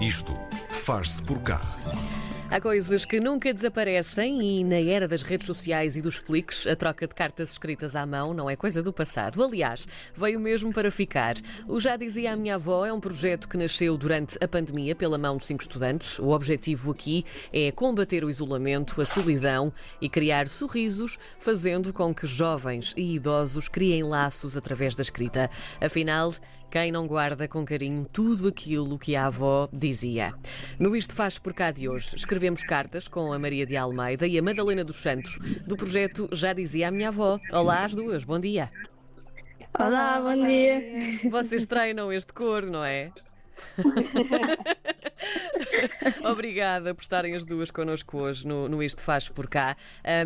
Isto faz-se por cá. Há coisas que nunca desaparecem e na era das redes sociais e dos cliques, a troca de cartas escritas à mão não é coisa do passado. Aliás, veio mesmo para ficar. O Já Dizia a Minha Avó é um projeto que nasceu durante a pandemia pela mão de cinco estudantes. O objetivo aqui é combater o isolamento, a solidão e criar sorrisos, fazendo com que jovens e idosos criem laços através da escrita. Afinal, quem não guarda com carinho tudo aquilo que a avó dizia. No Isto Faz por cá de hoje, escrevemos cartas com a Maria de Almeida e a Madalena dos Santos, do projeto Já Dizia a Minha Avó. Olá às duas, bom dia. Olá, bom dia. Vocês treinam este cor, não é? Obrigada por estarem as duas connosco hoje no, no Isto Faz por cá.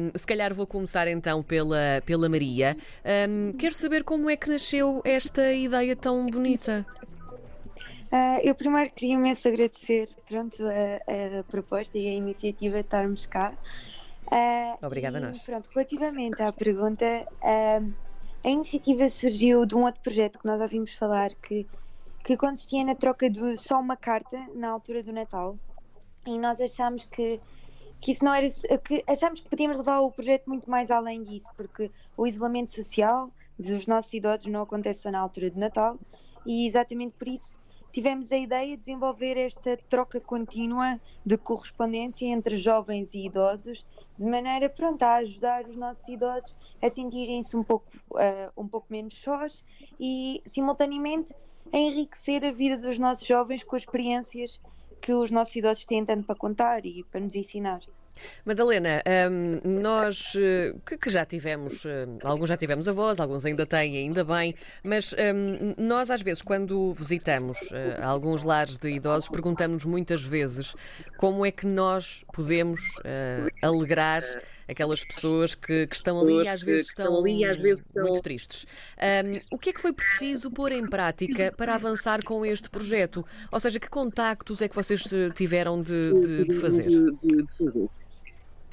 Um, se calhar vou começar então pela, pela Maria. Um, quero saber como é que nasceu esta ideia tão bonita. Uh, eu primeiro queria imenso agradecer pronto, a, a, proposta e a iniciativa de estarmos cá. Uh, Obrigada a nós. Pronto, relativamente à pergunta, uh, a iniciativa surgiu de um outro projeto que nós ouvimos falar que que consistia na troca de só uma carta na altura do Natal. E nós achámos que, que isso não era. que achámos que podíamos levar o projeto muito mais além disso, porque o isolamento social dos nossos idosos não acontece só na altura do Natal, e exatamente por isso tivemos a ideia de desenvolver esta troca contínua de correspondência entre jovens e idosos, de maneira pronta a ajudar os nossos idosos a sentirem-se um pouco, uh, um pouco menos sós e, simultaneamente, a enriquecer a vida dos nossos jovens com as experiências que os nossos idosos têm tanto para contar e para nos ensinar. Madalena, um, nós eh, que, que, já tivemos, eh, alguns já tivemos avós, alguns ainda têm, ainda bem, mas um, nós às vezes quando visitamos uh, alguns lares de idosos perguntamos muitas vezes como é que nós podemos uh, alegrar aquelas pessoas que, que estão ali e às vezes estão, ali, às vezes estão... muito tristes. Um, o que é que foi preciso pôr em prática para avançar com este projeto? Ou seja, que contactos é que vocês tiveram de, de, de fazer?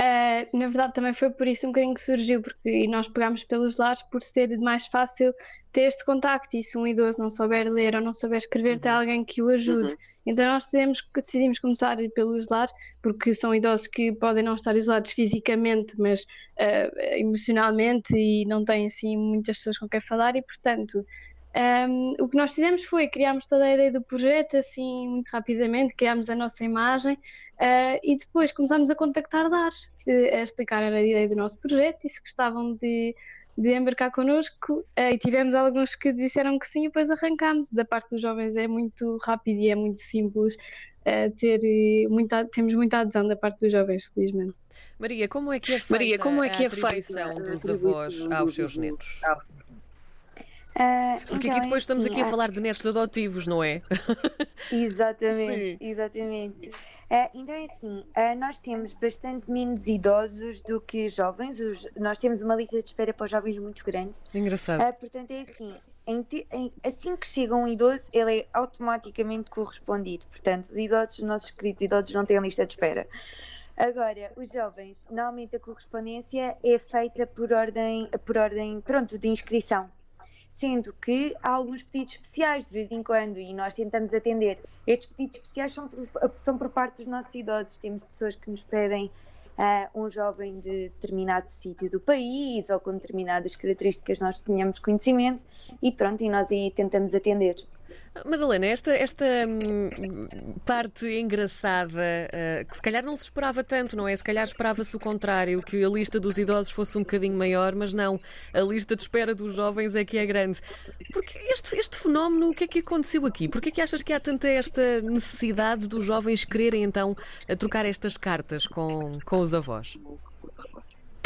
Uh, na verdade, também foi por isso um bocadinho que surgiu, porque nós pegámos pelos lares por ser mais fácil ter este contacto. E se um idoso não souber ler ou não souber escrever, uhum. tem alguém que o ajude. Uhum. Então, nós decidimos, decidimos começar pelos lares, porque são idosos que podem não estar isolados fisicamente, mas uh, emocionalmente e não têm assim muitas pessoas com quem falar, e portanto. Um, o que nós fizemos foi criámos toda a ideia do projeto assim muito rapidamente, criámos a nossa imagem uh, e depois começámos a contactar DARS, a explicar a ideia do nosso projeto e se gostavam de, de embarcar connosco uh, e tivemos alguns que disseram que sim e depois arrancámos. Da parte dos jovens é muito rápido e é muito simples uh, ter muita, temos muita adesão da parte dos jovens, felizmente. Maria, como é que é feita Maria, como é que é a atribuição dos avós aos seus netos? Uh, Porque então, aqui depois estamos aqui a falar de netos adotivos, não é? Exatamente, Sim. exatamente. Uh, então é assim, uh, nós temos bastante menos idosos do que jovens. Os, nós temos uma lista de espera para os jovens muito grande. Engraçado. portanto é assim, em, em, assim que chega um idoso, ele é automaticamente correspondido. Portanto, os idosos, os nossos queridos idosos, não têm lista de espera. Agora, os jovens, normalmente a correspondência é feita por ordem, por ordem pronto, de inscrição sendo que há alguns pedidos especiais de vez em quando e nós tentamos atender. Estes pedidos especiais são por, são por parte dos nossos idosos. Temos pessoas que nos pedem uh, um jovem de determinado sítio do país ou com determinadas características nós tenhamos conhecimento e pronto, e nós aí tentamos atender. Madalena, esta, esta hum, parte engraçada, uh, que se calhar não se esperava tanto, não é? Se calhar esperava-se o contrário, que a lista dos idosos fosse um bocadinho maior, mas não, a lista de espera dos jovens é que é grande. Porque este, este fenómeno, o que é que aconteceu aqui? Porquê é que achas que há tanta esta necessidade dos jovens quererem então trocar estas cartas com, com os avós?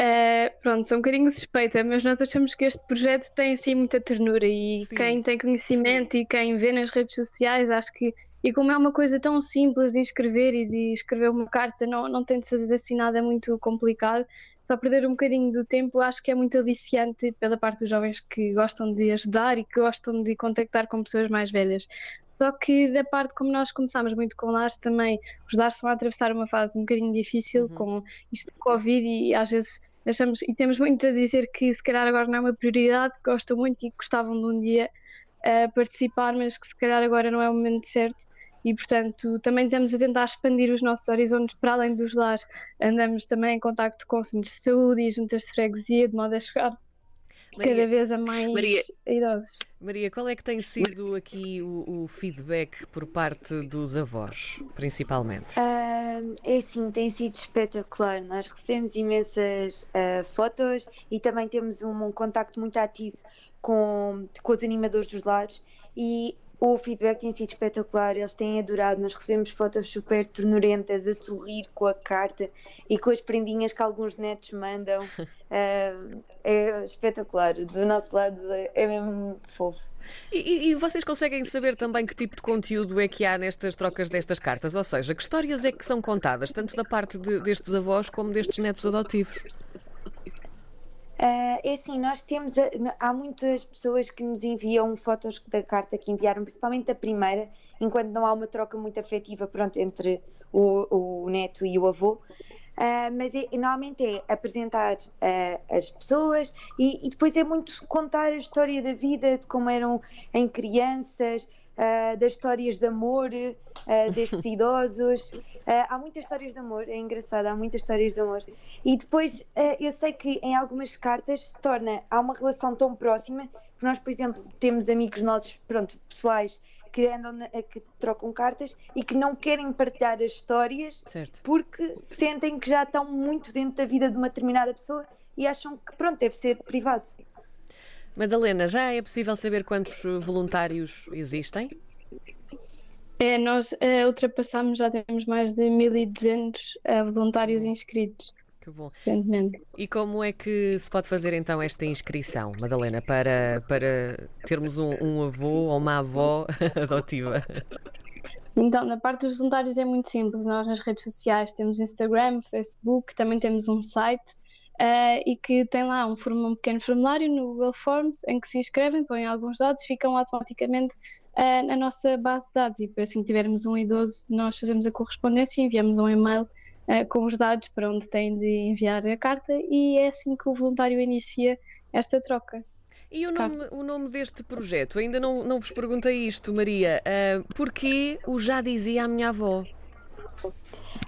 Uh, pronto, sou um bocadinho suspeita, mas nós achamos que este projeto tem assim muita ternura e Sim. quem tem conhecimento e quem vê nas redes sociais, acho que e como é uma coisa tão simples de escrever e de escrever uma carta, não, não tem de fazer assim nada muito complicado, só perder um bocadinho do tempo, acho que é muito aliciante pela parte dos jovens que gostam de ajudar e que gostam de contactar com pessoas mais velhas. Só que da parte como nós começámos muito com lares também, os lares estão a atravessar uma fase um bocadinho difícil uhum. com isto do Covid e às vezes achamos e temos muito a dizer que se calhar agora não é uma prioridade, gostam muito e gostavam de um dia uh, participar, mas que se calhar agora não é o momento certo e, portanto, também estamos a tentar expandir os nossos horizontes para além dos lares. Andamos também em contacto com centros de saúde e juntas de freguesia, de modo a chegar Maria, cada vez a mais Maria, idosos. Maria, qual é que tem sido aqui o, o feedback por parte dos avós, principalmente? Uh, é sim, tem sido espetacular. Nós recebemos imensas uh, fotos e também temos um, um contacto muito ativo com, com os animadores dos lares e o feedback tem sido espetacular, eles têm adorado. Nós recebemos fotos super ternurentas, a sorrir com a carta e com as prendinhas que alguns netos mandam. uh, é espetacular. Do nosso lado é mesmo fofo. E, e, vocês conseguem saber também que tipo de conteúdo é que há nestas trocas destas cartas? Ou seja, que histórias é que são contadas, tanto da parte de, destes avós como destes netos adotivos? Uh, é assim, nós temos. Há muitas pessoas que nos enviam fotos da carta que enviaram, principalmente a primeira, enquanto não há uma troca muito afetiva pronto, entre o, o neto e o avô. Uh, mas é, normalmente é apresentar uh, as pessoas e, e, depois é muito contar a história da vida, de como eram em crianças, uh, das histórias de amor uh, destes idosos. Uh, há muitas histórias de amor, é engraçado, há muitas histórias de amor. E depois eu sei que em algumas cartas se torna, há uma relação tão próxima que nós, por exemplo, temos amigos nossos, pronto, pessoais, que andam na, que trocam cartas e que não querem partilhar as histórias certo. porque sentem que já estão muito dentro da vida de uma determinada pessoa e acham que pronto, deve ser privado. Madalena, já é possível saber quantos voluntários existem? É, nós uh, ultrapassamos, já temos mais de 1.200 uh, voluntários inscritos. Que bom. Recentemente. E como é que se pode fazer então esta inscrição, Madalena, para, para termos um, um avô ou uma avó adotiva? Então, na parte dos voluntários é muito simples. Nós nas redes sociais temos Instagram, Facebook, também temos um site uh, e que tem lá um, um, pequeno formulário no Google Forms em que se inscrevem, põem alguns dados e ficam automaticamente uh, na nossa base de dados. E assim que tivermos um idoso, nós fazemos a correspondência e enviamos um e-mail uh, com os dados para onde têm de enviar a carta e é assim que o voluntário inicia esta troca. E o nome, o nome deste projeto? Ainda não, não vos perguntei isto, Maria. Uh, porquê o Já Dizia a Minha Avó?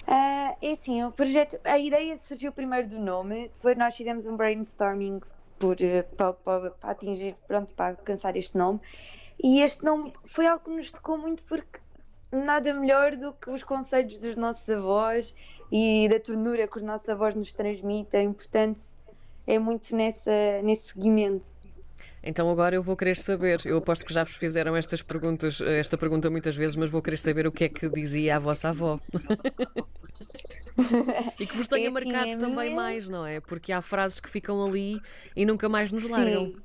Uh, é assim, o projeto, a ideia surgiu primeiro do nome, depois nós fizemos um brainstorming por, eh, para, para, para, atingir, pronto, para alcançar este nome. E este nome foi algo que nos tocou muito porque nada melhor do que os conselhos dos nossos avós e da ternura que os nossos avós nos transmitem, portanto é muito nessa, nesse seguimento. Então agora eu vou querer saber, eu aposto que já vos fizeram estas perguntas, esta pergunta muitas vezes, mas vou querer saber o que é que dizia a vossa avó. e que vos tenha é marcado assim, também mais, não é? Porque há frases que ficam ali e nunca mais nos largam. Sim.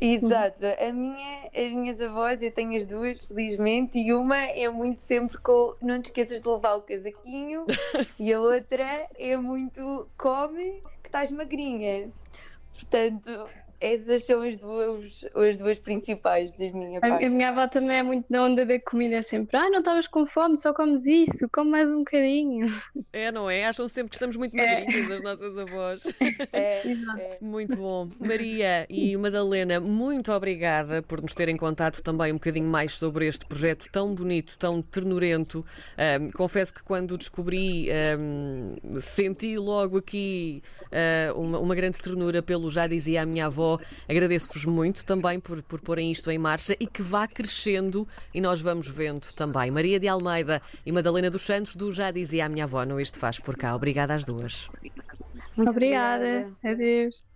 Exato, a minha, as minhas avós, eu tenho as duas, felizmente, e uma é muito sempre com não te esqueças de levar o casaquinho, e a outra é muito come que estás magrinha. Portanto, essas são as duas, as duas principais das minhas a, a, minha avó também é muito na onda da comida, é sempre, ah, não estavas com fome, só comes isso, come mais um bocadinho. É, não é? Acham sempre que estamos muito magrinhas, é. as nossas avós. É, é. Muito bom. Maria e Madalena, muito obrigada por nos terem contado também um bocadinho mais sobre este projeto tão bonito, tão ternurento. Um, confesso que quando o descobri, um, senti logo aqui uh, uma, uma grande ternura pelo já dizia a minha avó Agradeço-vos muito também por, por porem isto em marcha e que vá crescendo e nós vamos vendo também. Maria de Almeida e Madalena dos Santos, do Já Dizia a Minha Avó, no Isto Faz Por Cá. Obrigada às duas. Muito obrigada. obrigada. Adeus.